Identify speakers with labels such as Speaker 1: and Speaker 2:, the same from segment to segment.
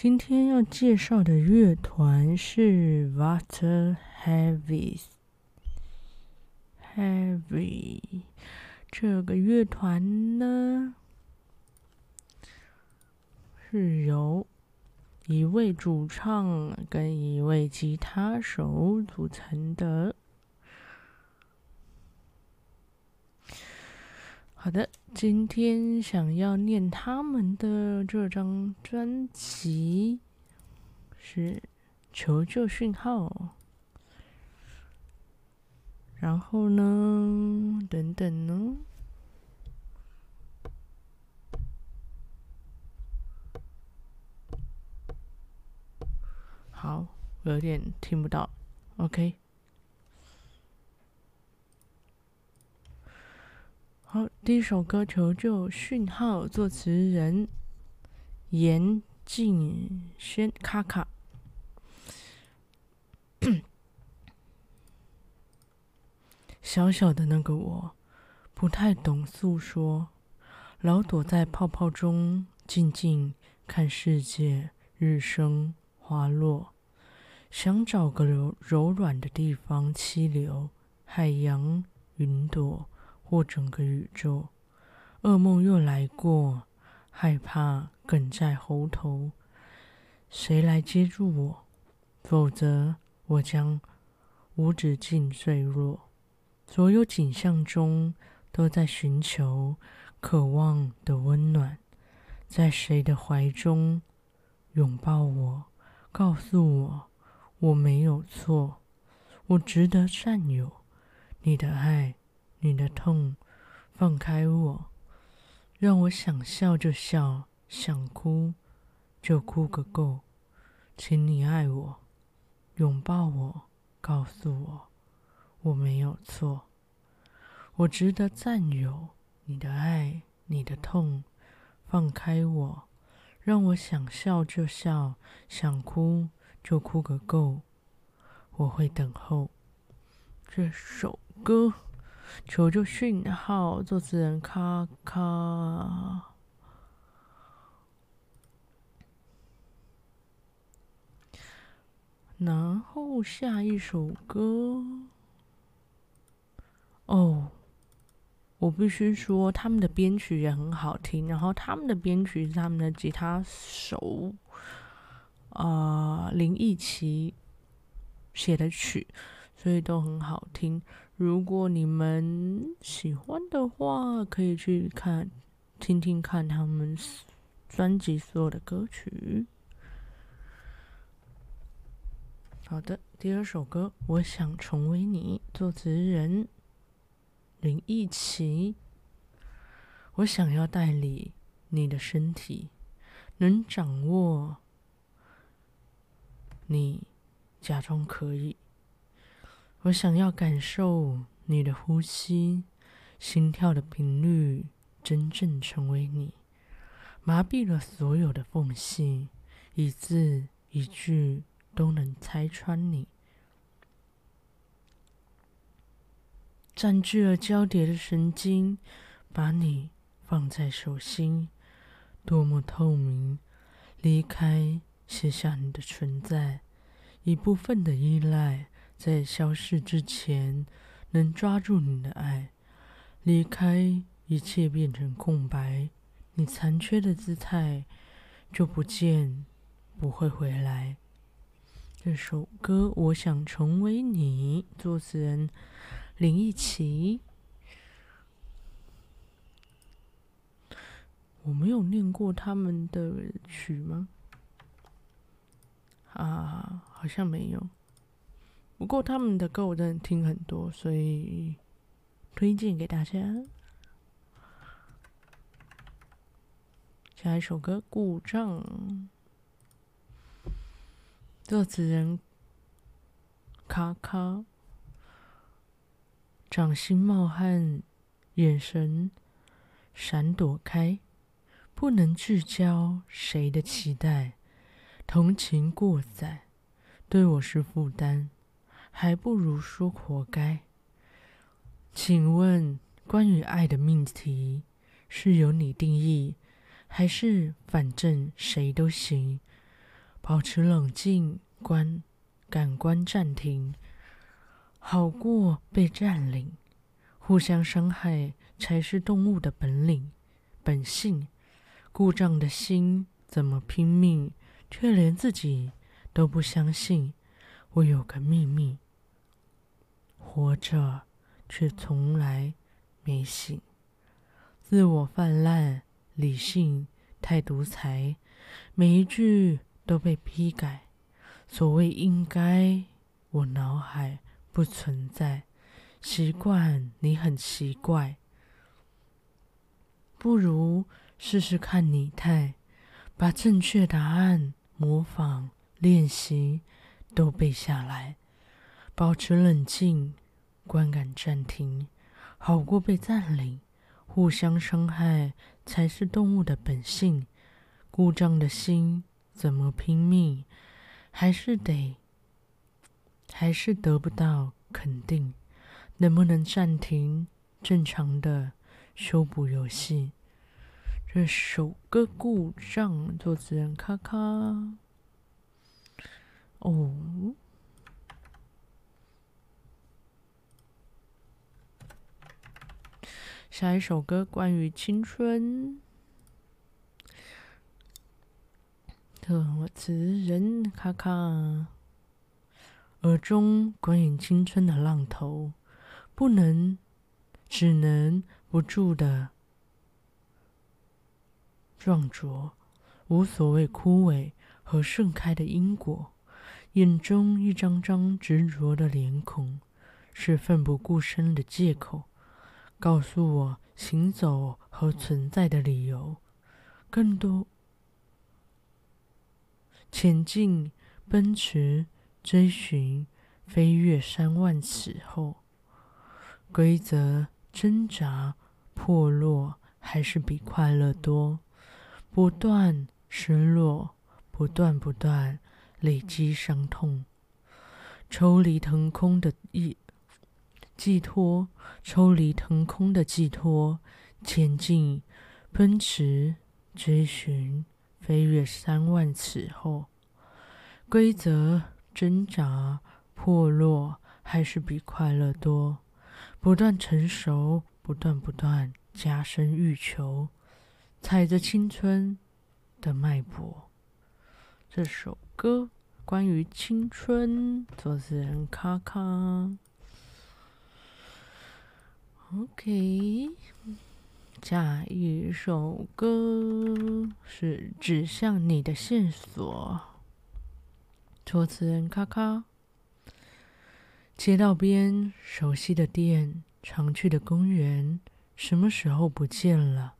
Speaker 1: 今天要介绍的乐团是 Water Heavy。Heavy 这个乐团呢，是由一位主唱跟一位吉他手组成的。好的，今天想要念他们的这张专辑是《求救讯号》，然后呢，等等呢，好，我有点听不到，OK。好，第一首歌《求救讯号》，作词人严敬轩卡卡。小小的那个我，不太懂诉说，老躲在泡泡中，静静看世界日升花落，想找个柔柔软的地方栖留，海洋云朵。或整个宇宙，噩梦又来过，害怕梗在喉头。谁来接住我？否则我将无止境坠落。所有景象中都在寻求渴望的温暖，在谁的怀中拥抱我？告诉我我没有错，我值得占有你的爱。你的痛，放开我，让我想笑就笑，想哭就哭个够。请你爱我，拥抱我，告诉我我没有错，我值得占有你的爱，你的痛，放开我，让我想笑就笑，想哭就哭个够。我会等候这首歌。求救讯号，作词人卡卡。然后下一首歌，哦，我必须说他们的编曲也很好听。然后他们的编曲是他们的吉他手啊、林奕琪写的曲，所以都很好听。如果你们喜欢的话，可以去看、听听看他们专辑所有的歌曲。好的，第二首歌《我想成为你》，作词人林奕琪。我想要代理你的身体，能掌握你，假装可以。我想要感受你的呼吸，心跳的频率，真正成为你，麻痹了所有的缝隙，一字一句都能拆穿你，占据了交叠的神经，把你放在手心，多么透明，离开，写下你的存在，一部分的依赖。在消失之前，能抓住你的爱，离开一切变成空白，你残缺的姿态就不见，不会回来。这首歌，我想成为你，作词人林奕奇。我没有念过他们的曲吗？啊，好像没有。不过他们的歌我真的听很多，所以推荐给大家。下一首歌《故障》，作词人卡卡，掌心冒汗，眼神闪躲开，不能聚焦谁的期待，同情过载，对我是负担，还不如说活该。请问，关于爱的命题，是由你定义，还是反正谁都行？保持冷静，观感官暂停，好过被占领。互相伤害才是动物的本领、本性。故障的心怎么拼命，却连自己都不相信。我有个秘密，活着却从来没醒。自我泛滥，理性太独裁，每一句。都被批改。所谓应该，我脑海不存在。习惯你很奇怪，不如试试看拟态，把正确答案模仿练习都背下来。保持冷静，观感暂停，好过被占领。互相伤害才是动物的本性。故障的心。怎么拼命，还是得，还是得不到肯定。能不能暂停正常的修补游戏？这首歌故障，作词人咔咔。哦，下一首歌关于青春。我词人卡卡，耳中关于青春的浪头，不能，只能不住的撞着，无所谓枯萎和盛开的因果。眼中一张张执着的脸孔，是奋不顾身的借口，告诉我行走和存在的理由，更多。前进，奔驰，追寻，飞越三万尺后，规则挣扎，破落，还是比快乐多。不断失落，不断不断累积伤痛，抽离腾空的一寄托，抽离腾空的寄托，前进，奔驰，追寻。飞越三万尺后，规则挣扎破落，还是比快乐多。不断成熟，不断不断加深欲求，踩着青春的脉搏。这首歌关于青春，作词人卡卡。OK。下一首歌是指向你的线索，作词人卡卡。街道边熟悉的店，常去的公园，什么时候不见了？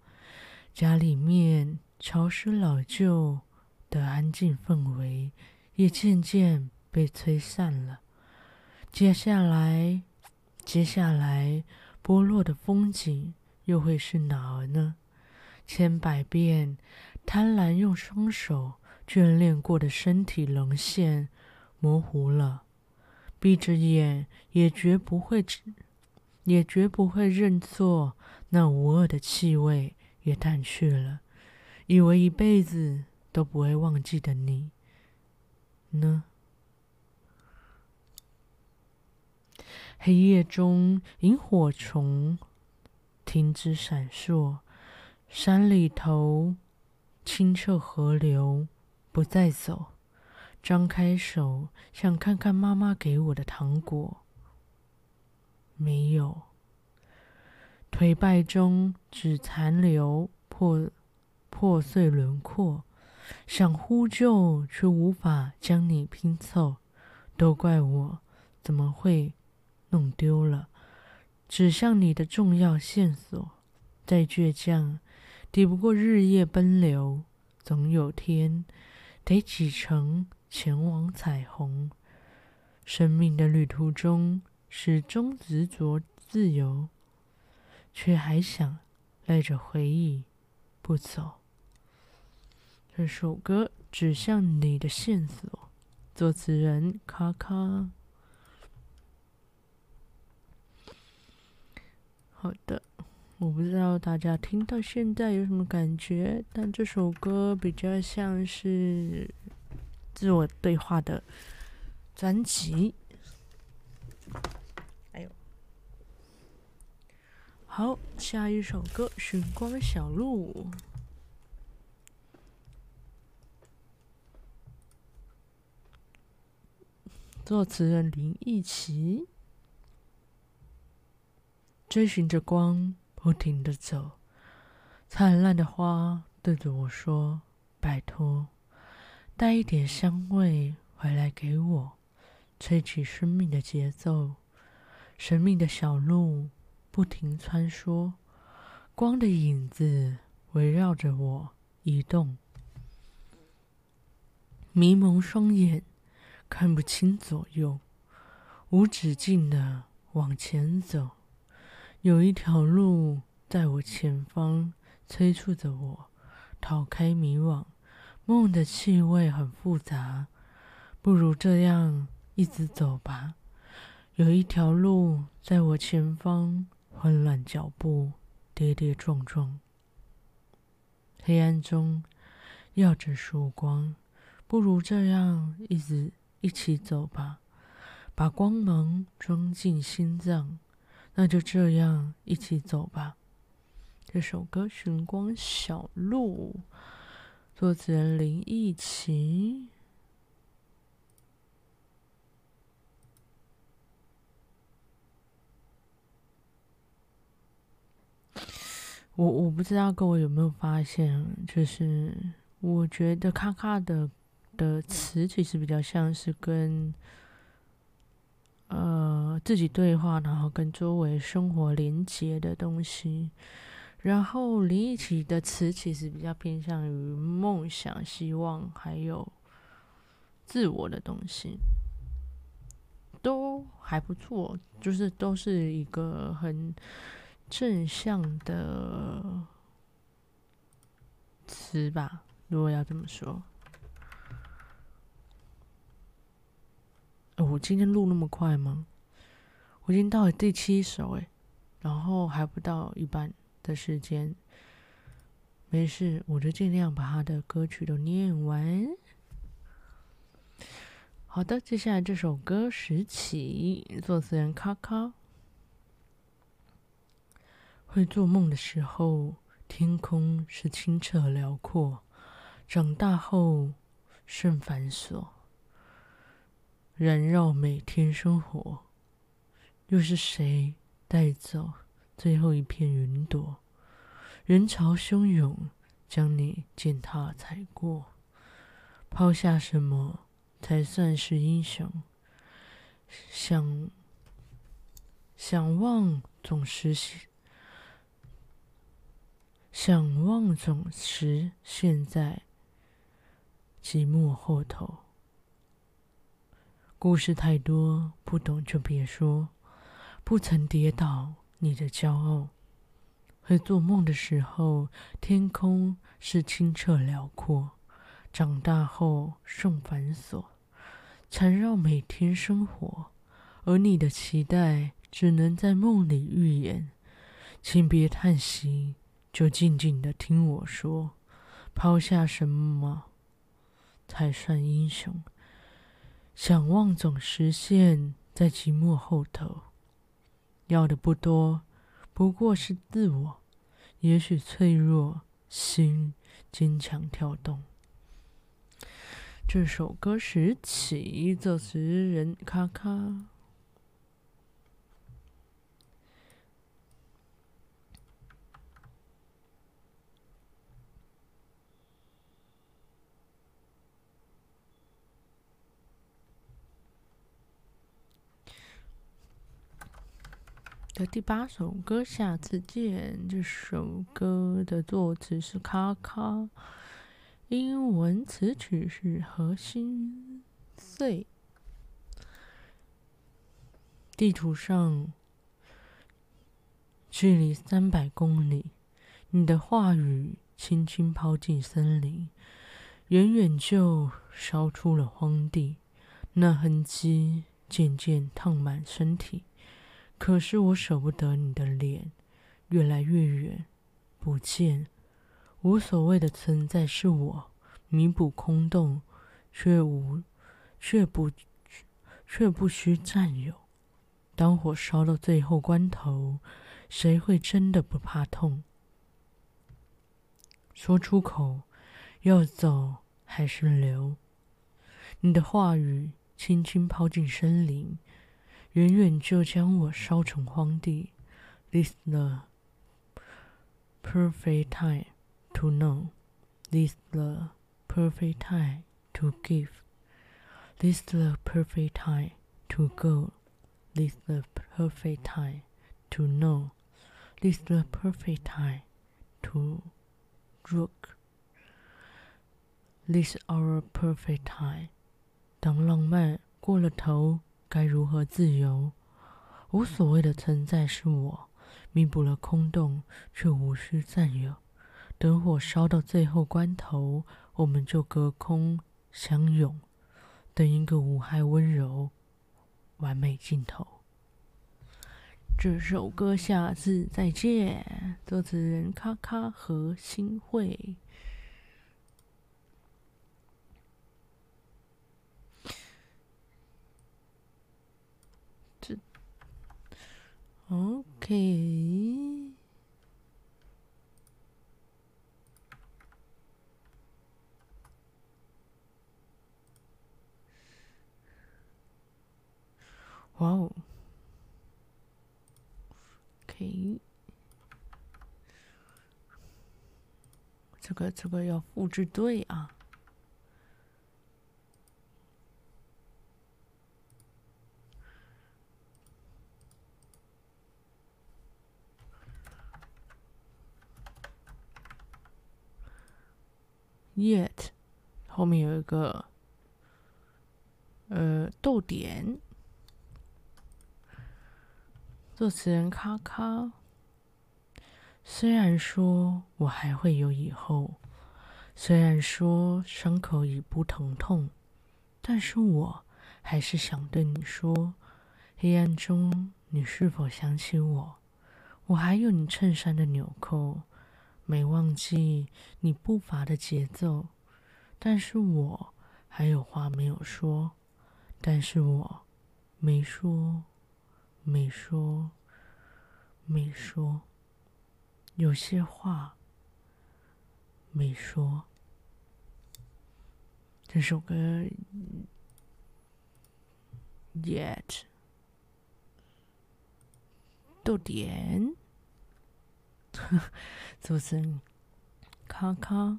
Speaker 1: 家里面潮湿老旧的安静氛围，也渐渐被吹散了。接下来，接下来，剥落的风景。又会是哪儿呢？千百遍贪婪用双手眷恋过的身体棱线模糊了，闭着眼也绝不会，也绝不会认错。那无恶的气味也淡去了，以为一辈子都不会忘记的你呢？黑夜中，萤火虫。停止闪烁，山里头清澈河流不再走。张开手，想看看妈妈给我的糖果，没有。颓败中只残留破破碎轮廓，想呼救却无法将你拼凑。都怪我，怎么会弄丢了？指向你的重要线索，再倔强，抵不过日夜奔流。总有天，得启程前往彩虹。生命的旅途中，始终执着自由，却还想赖着回忆不走。这首歌指向你的线索，作词人卡卡。好的，我不知道大家听到现在有什么感觉，但这首歌比较像是自我对话的专辑。哎呦，好，下一首歌《寻光小路》，作词人林奕奇。追寻着光，不停的走。灿烂的花对着我说：“拜托，带一点香味回来给我，吹起生命的节奏。神秘的小路不停穿梭，光的影子围绕着我移动。迷蒙双眼看不清左右，无止境的往前走。”有一条路在我前方催促着我逃开迷惘，梦的气味很复杂，不如这样一直走吧。有一条路在我前方，混乱脚步，跌跌撞撞，黑暗中耀着曙光，不如这样一直一起走吧，把光芒装进心脏。那就这样一起走吧。这首歌《寻光小路》，作词人林忆奇。我我不知道各位有没有发现，就是我觉得卡卡的的词其实比较像是跟。呃，自己对话，然后跟周围生活连接的东西。然后林奕奇的词其实比较偏向于梦想、希望，还有自我的东西，都还不错，就是都是一个很正向的词吧，如果要这么说。我今天录那么快吗？我已经到了第七首诶，然后还不到一半的时间。没事，我就尽量把他的歌曲都念完。好的，接下来这首歌《拾起》，作词人卡卡。会做梦的时候，天空是清澈辽阔；长大后，甚繁琐。萦绕每天生活，又是谁带走最后一片云朵？人潮汹涌，将你践踏踩过，抛下什么才算是英雄？想想望总是想望总是现在寂寞后头。故事太多，不懂就别说。不曾跌倒，你的骄傲。会做梦的时候，天空是清澈辽阔；长大后，甚繁琐，缠绕每天生活。而你的期待，只能在梦里预演。请别叹息，就静静的听我说。抛下什么，才算英雄？想望总实现，在寂寞后头。要的不多，不过是自我。也许脆弱，心坚强跳动。这首歌《拾起》，作词人卡卡。的第八首歌，下次见。这首歌的作词是卡卡，英文词曲是何心。碎。地图上，距离三百公里，你的话语轻轻抛进森林，远远就烧出了荒地，那痕迹渐渐烫满身体。可是我舍不得你的脸，越来越远，不见。无所谓的存在是我，弥补空洞，却无，却不，却不需占有。当火烧到最后关头，谁会真的不怕痛？说出口，要走还是留？你的话语轻轻抛进森林，远远就将我烧成荒地。This the perfect time to know. This the perfect time to give. This the perfect time to go. This the perfect time to know. This the perfect time to look. This our perfect time. 当浪漫过了头， 该如何自由？无所谓的存在是我，弥补了空洞，却无需占有。等火烧到最后关头，我们就隔空相拥，等一个无害温柔，完美尽头。这首歌下次再见。作词人：卡卡和新会。，OK。哇哦，OK，这个这个要复制对啊。Yet，后面有一个呃逗点。作词人：卡卡。虽然说我还会有以后，虽然说伤口已不疼痛，但是我还是想对你说：黑暗中，你是否想起我？我还有你衬衫的纽扣，没忘记你步伐的节奏，但是我还有话没有说，但是我没说。没说，没说，有些话没说。这首歌，Yet，豆点，做成卡卡。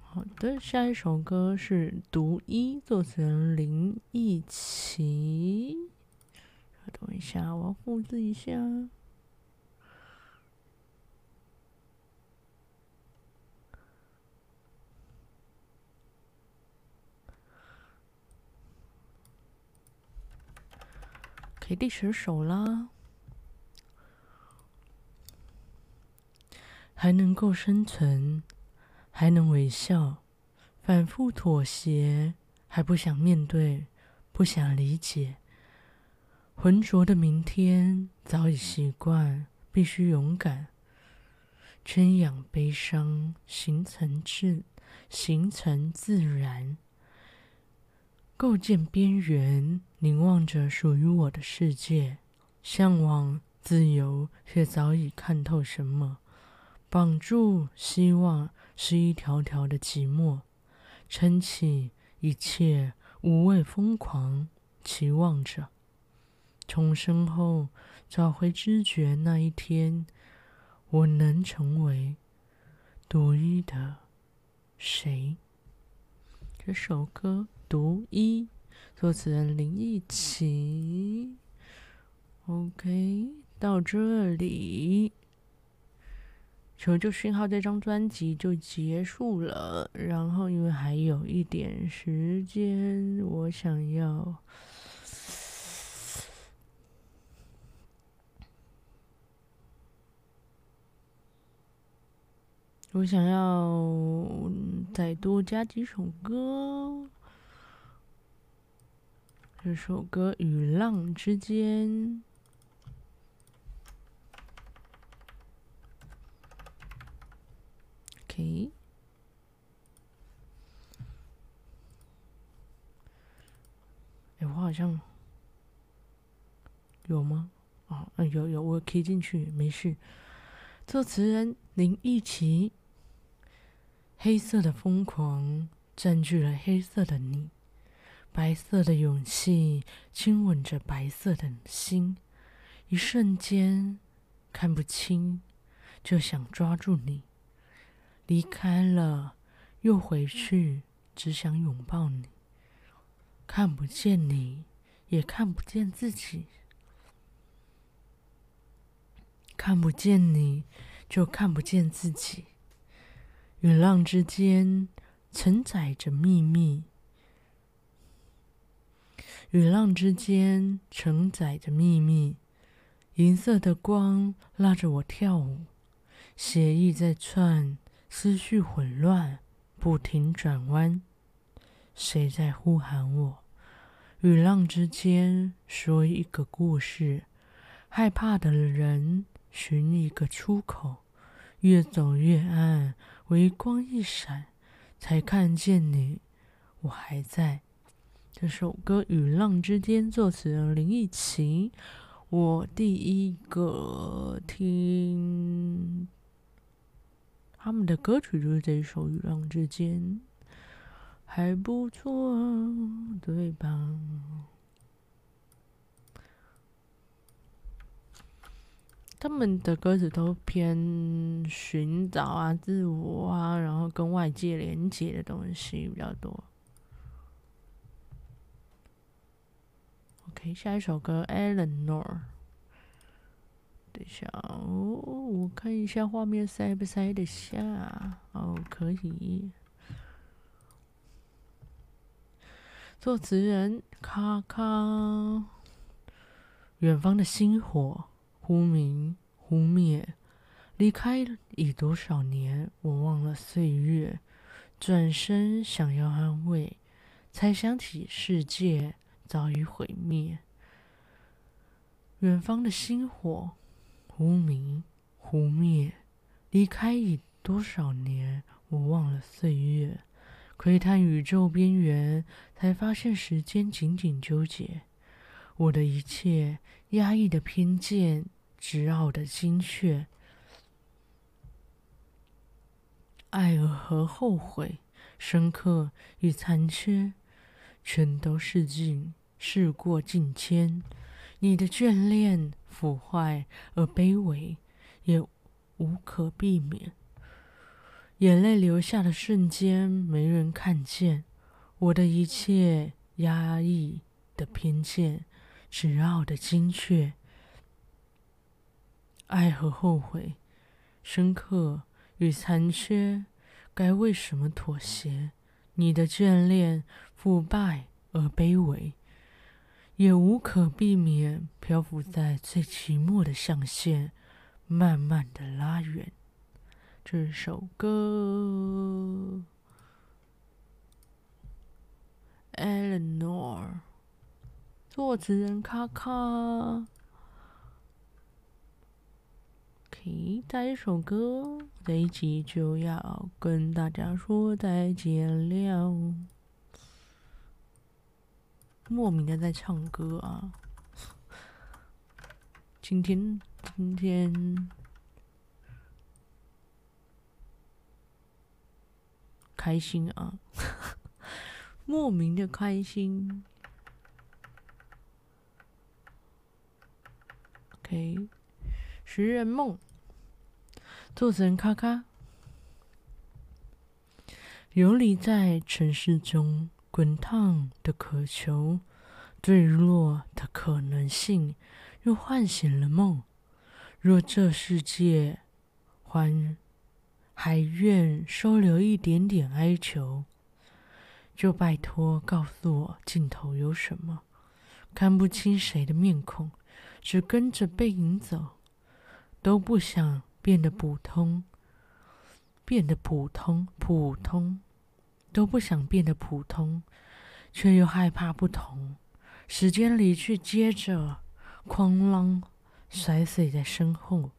Speaker 1: 好的，下一首歌是《独一》，作词人林奕琪。等一下，我要复制一下。可以第十首啦，还能够生存。还能微笑，反复妥协，还不想面对，不想理解。浑浊的明天早已习惯，必须勇敢。圈养悲伤，形成自形成自然。构建边缘，凝望着属于我的世界。向往自由，却早已看透什么。绑住希望。是一条条的寂寞，撑起一切无畏疯狂，期望着重生后找回知觉那一天，我能成为独一的谁？这首歌《独一》，作词人林奕琪。OK，到这里。求救讯号这张专辑就结束了。然后因为还有一点时间，我想要。我想要再多加几首歌。这首歌《与浪之间》，OK。哎，我好像有吗？啊，有有，我可以进去，没事。作词人林奕琪。黑色的疯狂占据了黑色的你，白色的勇气亲吻着白色的心，一瞬间看不清，就想抓住你。离开了又回去，只想拥抱你。看不见你，也看不见自己。看不见你，就看不见自己。与浪之间承载着秘密，与浪之间承载着秘密。银色的光拉着我跳舞，血液在窜，思绪混乱，不停转弯。谁在呼喊我？与浪之间说一个故事，害怕的人寻一个出口，越走越暗。微光一闪，才看见你，我还在。这首歌《与浪之间》，作词人林奕琪。我第一个听他们的歌曲就是这一首《与浪之间》，还不错，对吧？他们的歌词都偏寻找啊、自我啊，然后跟外界连接的东西比较多。OK，下一首歌《Eleanor》。等一下哦，我看一下画面塞不塞得下。哦，可以。作词人卡卡，远方的星火。忽明忽灭，离开已多少年？我忘了岁月。转身想要安慰，才想起世界早已毁灭。远方的星火，忽明忽灭，离开已多少年？我忘了岁月。窥探宇宙边缘，才发现时间紧紧纠结。我的一切压抑的偏见。执拗的精确，爱和后悔，深刻与残缺，全都试尽，事过境迁。你的眷恋腐坏而卑微，也无可避免。眼泪流下的瞬间，没人看见。我的一切压抑的偏见，执拗的精确。爱和后悔，深刻与残缺，该为什么妥协？你的眷恋腐败而卑微，也无可避免，漂浮在最寂寞的象限，慢慢的拉远。这首歌，Eleanor，作词人卡卡。下一首歌，这一集就要跟大家说再见了。莫名的在唱歌啊！今天今天开心啊！莫名的开心。OK，食人梦。兔子人咔咔，游离在城市中滚烫的渴求，坠落的可能性，又唤醒了梦。若这世界还还愿收留一点点哀求，就拜托告诉我尽头有什么。看不清谁的面孔，只跟着背影走，都不想变得普通，变得普通，普通，都不想变得普通，却又害怕不同。时间离去，接着哐啷摔碎在身后，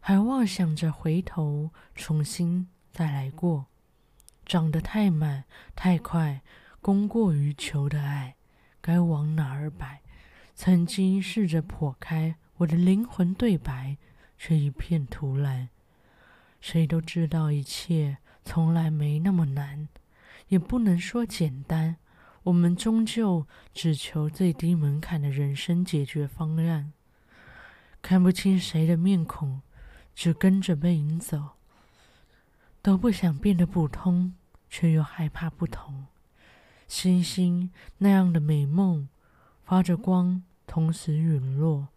Speaker 1: 还妄想着回头重新再来过，长得太满太快，供过于求的爱。该往哪儿摆？曾经试着破开我的灵魂对白，却一片徒然。谁都知道一切从来没那么难，也不能说简单。我们终究只求最低门槛的人生解决方案。看不清谁的面孔，只跟着背影走，都不想变得普通，却又害怕不同。星星那样的美梦，发着光，同时陨落，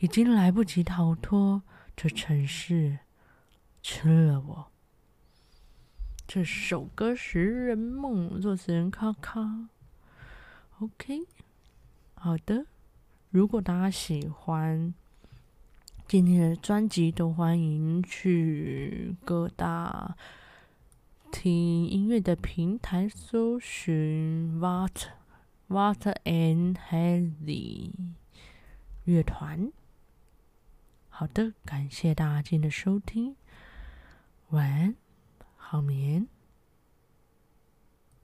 Speaker 1: 已经来不及逃脱。这城市吃了我。这首歌《食人梦》，作词人卡卡。OK，好的。如果大家喜欢今天的专辑，都欢迎去各大。听音乐的平台搜寻 Water Water and Hazy 乐团。好的，感谢大家今天的收听，晚安，好眠。